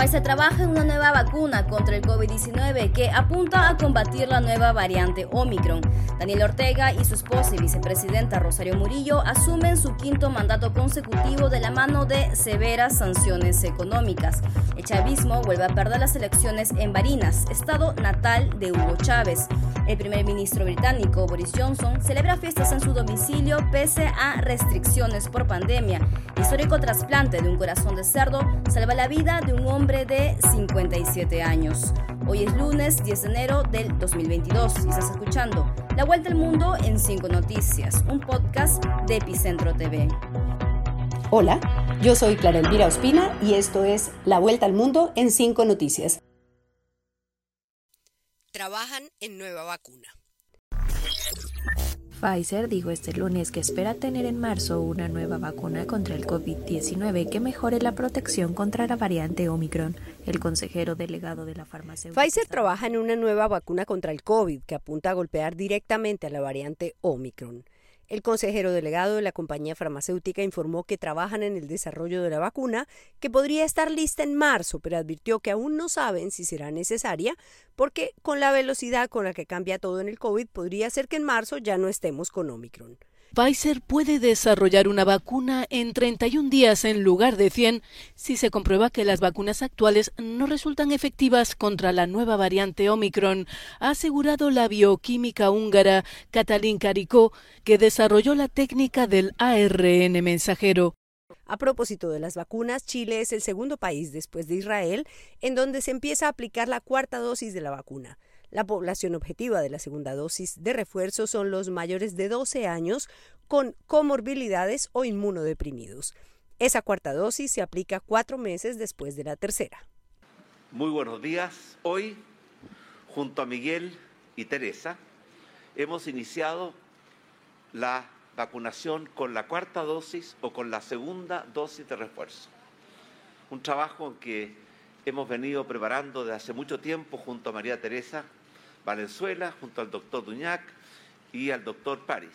Pfizer trabaja en una nueva vacuna contra el COVID-19 que apunta a combatir la nueva variante Omicron. Daniel Ortega y su esposa y vicepresidenta Rosario Murillo asumen su quinto mandato consecutivo de la mano de severas sanciones económicas. El chavismo vuelve a perder las elecciones en Barinas, estado natal de Hugo Chávez. El primer ministro británico Boris Johnson celebra fiestas en su domicilio pese a restricciones por pandemia. Histórico trasplante de un corazón de cerdo salva la vida de un hombre de 57 años. Hoy es lunes 10 de enero del 2022 y estás escuchando La Vuelta al Mundo en 5 Noticias, un podcast de Epicentro TV. Hola, yo soy Clara Elvira Ospina y esto es La Vuelta al Mundo en 5 Noticias. Trabajan en nueva vacuna. Pfizer dijo este lunes que espera tener en marzo una nueva vacuna contra el COVID-19 que mejore la protección contra la variante Omicron. El consejero delegado de la farmacéutica. Pfizer trabaja en una nueva vacuna contra el COVID que apunta a golpear directamente a la variante Omicron. El consejero delegado de la compañía farmacéutica informó que trabajan en el desarrollo de la vacuna, que podría estar lista en marzo, pero advirtió que aún no saben si será necesaria, porque con la velocidad con la que cambia todo en el COVID, podría ser que en marzo ya no estemos con Omicron. Pfizer puede desarrollar una vacuna en 31 días en lugar de 100 si se comprueba que las vacunas actuales no resultan efectivas contra la nueva variante Omicron, ha asegurado la bioquímica húngara Katalin Karikó, que desarrolló la técnica del ARN mensajero. A propósito de las vacunas, Chile es el segundo país después de Israel en donde se empieza a aplicar la cuarta dosis de la vacuna. La población objetiva de la segunda dosis de refuerzo son los mayores de 12 años con comorbilidades o inmunodeprimidos. Esa cuarta dosis se aplica cuatro meses después de la tercera. Muy buenos días. Hoy, junto a Miguel y Teresa, hemos iniciado la vacunación con la cuarta dosis o con la segunda dosis de refuerzo. Un trabajo que hemos venido preparando desde hace mucho tiempo junto a María Teresa Valenzuela, junto al doctor Duñac y al doctor París.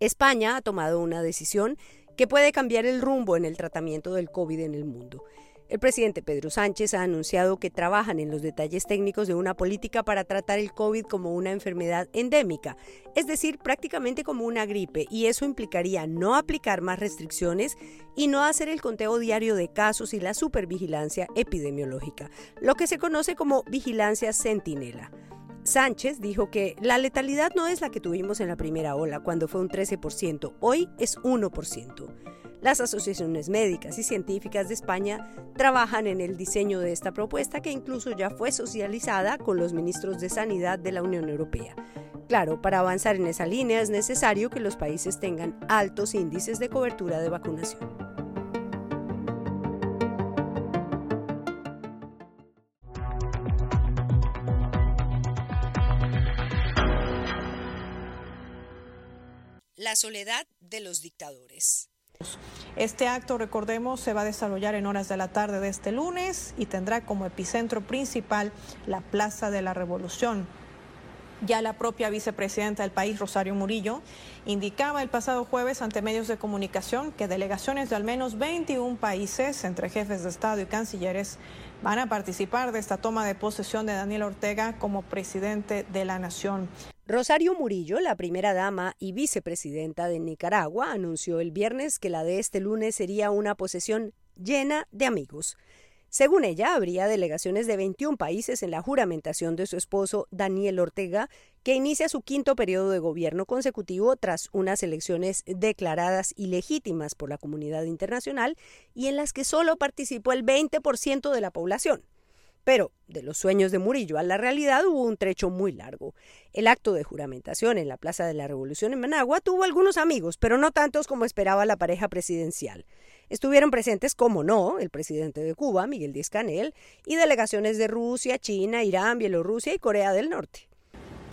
España ha tomado una decisión que puede cambiar el rumbo en el tratamiento del COVID en el mundo. El presidente Pedro Sánchez ha anunciado que trabajan en los detalles técnicos de una política para tratar el COVID como una enfermedad endémica, es decir, prácticamente como una gripe, y eso implicaría no aplicar más restricciones y no hacer el conteo diario de casos y la supervigilancia epidemiológica, lo que se conoce como vigilancia centinela. Sánchez dijo que la letalidad no es la que tuvimos en la primera ola, cuando fue un 13%, hoy es 1%. Las asociaciones médicas y científicas de España trabajan en el diseño de esta propuesta que incluso ya fue socializada con los ministros de Sanidad de la Unión Europea. Claro, para avanzar en esa línea es necesario que los países tengan altos índices de cobertura de vacunación. Soledad de los dictadores. Este acto, recordemos, se va a desarrollar en horas de la tarde de este lunes y tendrá como epicentro principal la Plaza de la Revolución. Ya la propia vicepresidenta del país, Rosario Murillo, indicaba el pasado jueves ante medios de comunicación que delegaciones de al menos 21 países, entre jefes de Estado y cancilleres, van a participar de esta toma de posesión de Daniel Ortega como presidente de la nación. Rosario Murillo, la primera dama y vicepresidenta de Nicaragua, anunció el viernes que la de este lunes sería una posesión llena de amigos. Según ella, habría delegaciones de 21 países en la juramentación de su esposo Daniel Ortega, que inicia su quinto periodo de gobierno consecutivo tras unas elecciones declaradas ilegítimas por la comunidad internacional y en las que solo participó el 20% de la población. Pero de los sueños de Murillo a la realidad hubo un trecho muy largo. El acto de juramentación en la Plaza de la Revolución en Managua tuvo algunos amigos, pero no tantos como esperaba la pareja presidencial. Estuvieron presentes, como no, el presidente de Cuba, Miguel Díaz Canel, y delegaciones de Rusia, China, Irán, Bielorrusia y Corea del Norte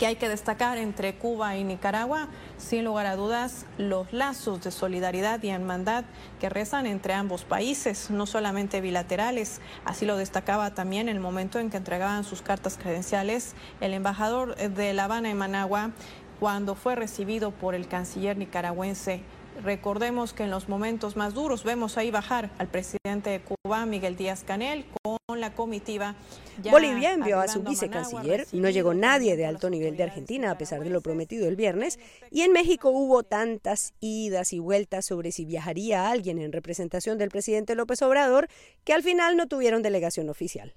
que hay que destacar entre Cuba y Nicaragua, sin lugar a dudas, los lazos de solidaridad y hermandad que rezan entre ambos países, no solamente bilaterales. Así lo destacaba también el momento en que entregaban sus cartas credenciales el embajador de La Habana en Managua cuando fue recibido por el canciller nicaragüense Recordemos que en los momentos más duros vemos ahí bajar al presidente de Cuba, Miguel Díaz Canel, con la comitiva. Bolivia envió a su vicecanciller, no llegó nadie de alto nivel de Argentina a pesar de lo prometido el viernes, y en México hubo tantas idas y vueltas sobre si viajaría alguien en representación del presidente López Obrador que al final no tuvieron delegación oficial.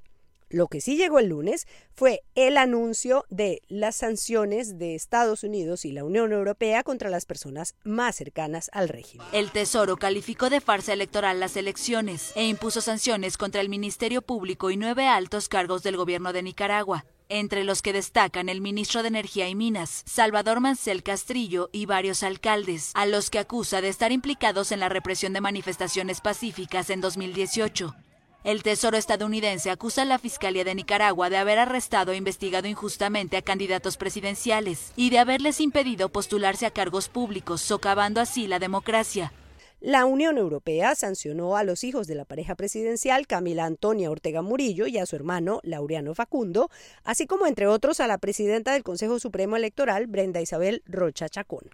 Lo que sí llegó el lunes fue el anuncio de las sanciones de Estados Unidos y la Unión Europea contra las personas más cercanas al régimen. El Tesoro calificó de farsa electoral las elecciones e impuso sanciones contra el Ministerio Público y nueve altos cargos del gobierno de Nicaragua entre los que destacan el ministro de Energía y Minas, Salvador Mancel Castrillo, y varios alcaldes, a los que acusa de estar implicados en la represión de manifestaciones pacíficas en 2018. El Tesoro estadounidense acusa a la Fiscalía de Nicaragua de haber arrestado e investigado injustamente a candidatos presidenciales y de haberles impedido postularse a cargos públicos, socavando así la democracia. La Unión Europea sancionó a los hijos de la pareja presidencial Camila Antonia Ortega Murillo y a su hermano Laureano Facundo, así como entre otros a la presidenta del Consejo Supremo Electoral Brenda Isabel Rocha Chacón.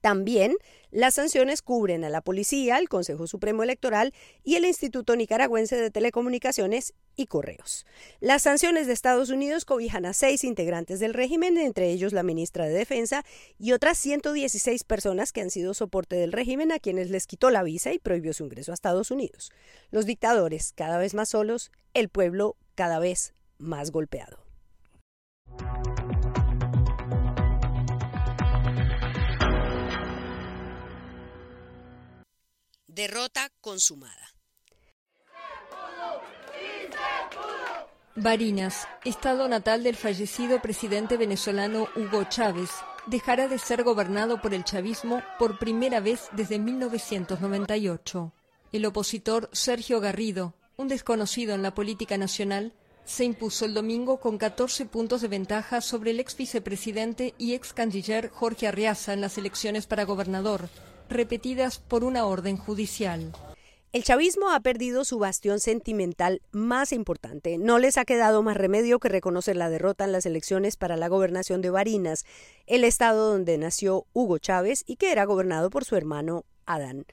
También las sanciones cubren a la Policía, el Consejo Supremo Electoral y el Instituto Nicaragüense de Telecomunicaciones y Correos. Las sanciones de Estados Unidos cobijan a seis integrantes del régimen, entre ellos la ministra de Defensa y otras 116 personas que han sido soporte del régimen a quienes les quitó la visa y prohibió su ingreso a Estados Unidos. Los dictadores cada vez más solos, el pueblo cada vez más golpeado. Derrota consumada. Barinas, estado natal del fallecido presidente venezolano Hugo Chávez, dejará de ser gobernado por el chavismo por primera vez desde 1998. El opositor Sergio Garrido, un desconocido en la política nacional, se impuso el domingo con 14 puntos de ventaja sobre el ex vicepresidente y ex canciller Jorge Arriaza en las elecciones para gobernador, repetidas por una orden judicial. El chavismo ha perdido su bastión sentimental más importante. No les ha quedado más remedio que reconocer la derrota en las elecciones para la gobernación de Barinas, el estado donde nació Hugo Chávez y que era gobernado por su hermano Adán.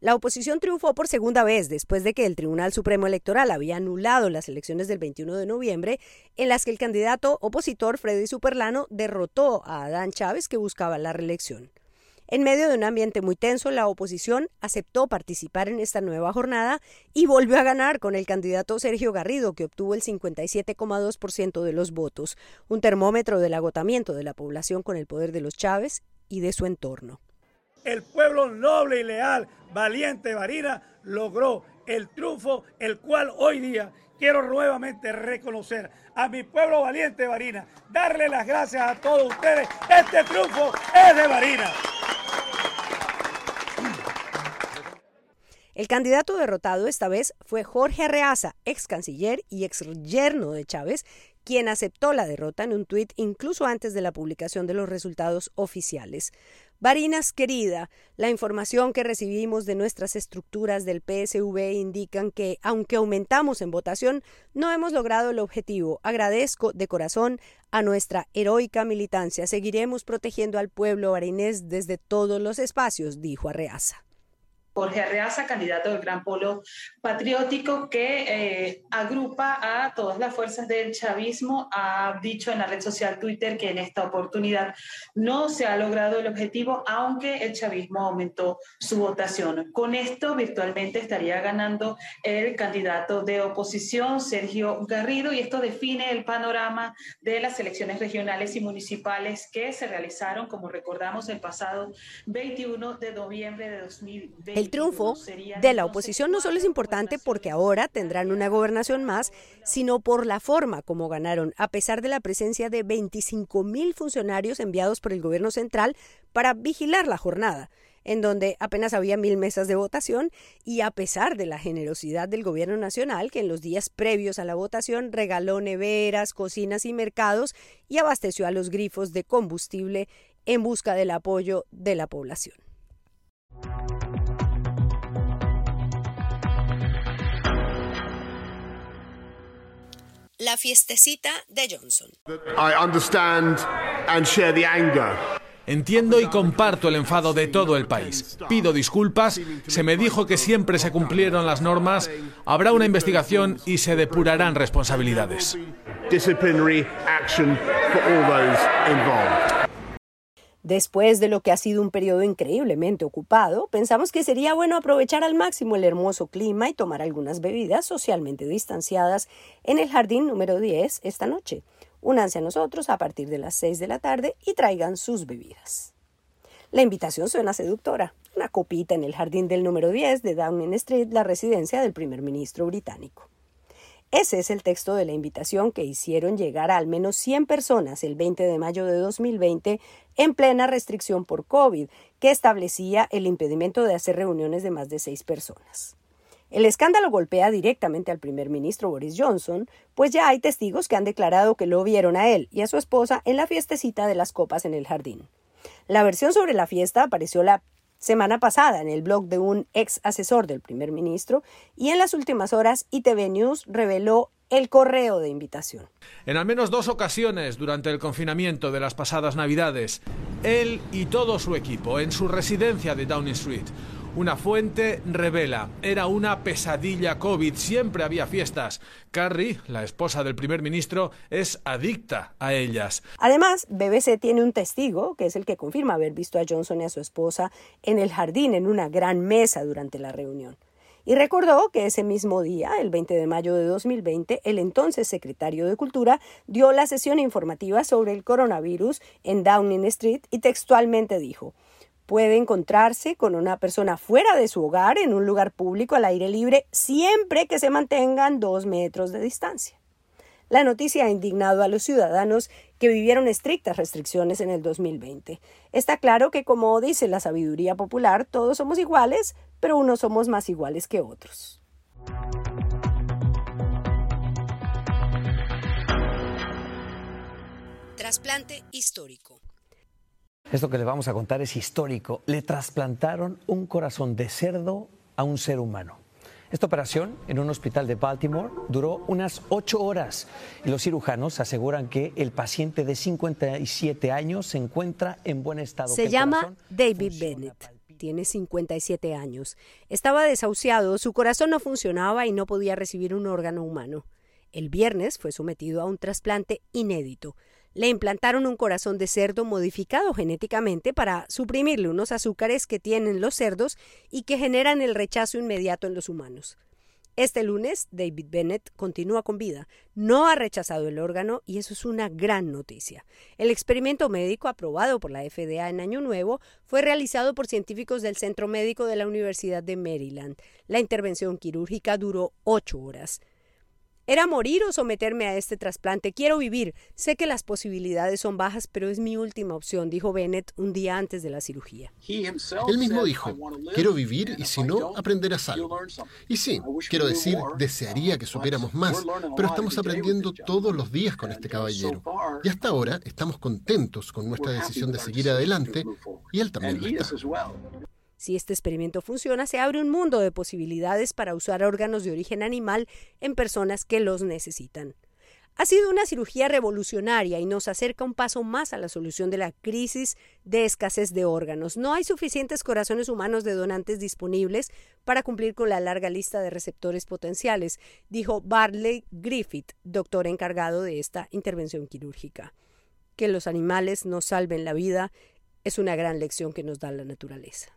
La oposición triunfó por segunda vez después de que el Tribunal Supremo Electoral había anulado las elecciones del 21 de noviembre, en las que el candidato opositor Freddy Superlano derrotó a Adán Chávez, que buscaba la reelección. En medio de un ambiente muy tenso, la oposición aceptó participar en esta nueva jornada y volvió a ganar con el candidato Sergio Garrido, que obtuvo el 57,2% de los votos, un termómetro del agotamiento de la población con el poder de los Chávez y de su entorno. El pueblo noble y leal, valiente Varina, logró el triunfo, el cual hoy día quiero nuevamente reconocer a mi pueblo valiente Varina, darle las gracias a todos ustedes. Este triunfo es de Varina. El candidato derrotado esta vez fue Jorge Arreaza, ex canciller y ex yerno de Chávez, quien aceptó la derrota en un tuit incluso antes de la publicación de los resultados oficiales. Barinas querida, la información que recibimos de nuestras estructuras del PSV indican que, aunque aumentamos en votación, no hemos logrado el objetivo. Agradezco de corazón a nuestra heroica militancia. Seguiremos protegiendo al pueblo barinés desde todos los espacios, dijo Arreaza. Jorge Arreaza, candidato del Gran Polo Patriótico, que eh, agrupa a todas las fuerzas del chavismo, ha dicho en la red social Twitter que en esta oportunidad no se ha logrado el objetivo, aunque el chavismo aumentó su votación. Con esto, virtualmente estaría ganando el candidato de oposición, Sergio Garrido, y esto define el panorama de las elecciones regionales y municipales que se realizaron, como recordamos, el pasado 21 de noviembre de 2020. El triunfo de la oposición no solo es importante porque ahora tendrán una gobernación más, sino por la forma como ganaron, a pesar de la presencia de 25 mil funcionarios enviados por el gobierno central para vigilar la jornada en donde apenas había mil mesas de votación y a pesar de la generosidad del gobierno nacional, que en los días previos a la votación regaló neveras, cocinas y mercados y abasteció a los grifos de combustible en busca del apoyo de la población. La fiestecita de Johnson. I understand and share the anger Entiendo y comparto el enfado de todo el país. Pido disculpas, se me dijo que siempre se cumplieron las normas, habrá una investigación y se depurarán responsabilidades. Después de lo que ha sido un periodo increíblemente ocupado, pensamos que sería bueno aprovechar al máximo el hermoso clima y tomar algunas bebidas socialmente distanciadas en el jardín número 10 esta noche. Únanse a nosotros a partir de las 6 de la tarde y traigan sus bebidas. La invitación suena seductora. Una copita en el jardín del número 10 de Downing Street, la residencia del primer ministro británico. Ese es el texto de la invitación que hicieron llegar a al menos 100 personas el 20 de mayo de 2020 en plena restricción por COVID, que establecía el impedimento de hacer reuniones de más de seis personas. El escándalo golpea directamente al primer ministro Boris Johnson, pues ya hay testigos que han declarado que lo vieron a él y a su esposa en la fiestecita de las copas en el jardín. La versión sobre la fiesta apareció la semana pasada en el blog de un ex asesor del primer ministro y en las últimas horas ITV News reveló el correo de invitación. En al menos dos ocasiones durante el confinamiento de las pasadas Navidades, él y todo su equipo en su residencia de Downing Street una fuente revela, era una pesadilla COVID, siempre había fiestas. Carrie, la esposa del primer ministro, es adicta a ellas. Además, BBC tiene un testigo, que es el que confirma haber visto a Johnson y a su esposa en el jardín en una gran mesa durante la reunión. Y recordó que ese mismo día, el 20 de mayo de 2020, el entonces secretario de Cultura dio la sesión informativa sobre el coronavirus en Downing Street y textualmente dijo, puede encontrarse con una persona fuera de su hogar en un lugar público al aire libre siempre que se mantengan dos metros de distancia. La noticia ha indignado a los ciudadanos que vivieron estrictas restricciones en el 2020. Está claro que, como dice la sabiduría popular, todos somos iguales, pero unos somos más iguales que otros. Trasplante histórico. Esto que le vamos a contar es histórico. Le trasplantaron un corazón de cerdo a un ser humano. Esta operación en un hospital de Baltimore duró unas ocho horas y los cirujanos aseguran que el paciente de 57 años se encuentra en buen estado. Se llama David Bennett. Tiene 57 años. Estaba desahuciado, su corazón no funcionaba y no podía recibir un órgano humano. El viernes fue sometido a un trasplante inédito. Le implantaron un corazón de cerdo modificado genéticamente para suprimirle unos azúcares que tienen los cerdos y que generan el rechazo inmediato en los humanos. Este lunes, David Bennett continúa con vida. No ha rechazado el órgano y eso es una gran noticia. El experimento médico aprobado por la FDA en Año Nuevo fue realizado por científicos del Centro Médico de la Universidad de Maryland. La intervención quirúrgica duró ocho horas. Era morir o someterme a este trasplante. Quiero vivir. Sé que las posibilidades son bajas, pero es mi última opción, dijo Bennett un día antes de la cirugía. Él mismo dijo, quiero vivir y si no, aprenderás algo. Y sí, quiero decir, desearía que supiéramos más, pero estamos aprendiendo todos los días con este caballero. Y hasta ahora estamos contentos con nuestra decisión de seguir adelante y él también lo está. Si este experimento funciona, se abre un mundo de posibilidades para usar órganos de origen animal en personas que los necesitan. Ha sido una cirugía revolucionaria y nos acerca un paso más a la solución de la crisis de escasez de órganos. No hay suficientes corazones humanos de donantes disponibles para cumplir con la larga lista de receptores potenciales, dijo Barley Griffith, doctor encargado de esta intervención quirúrgica. Que los animales nos salven la vida es una gran lección que nos da la naturaleza.